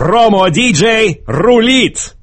Промо-диджей рулит!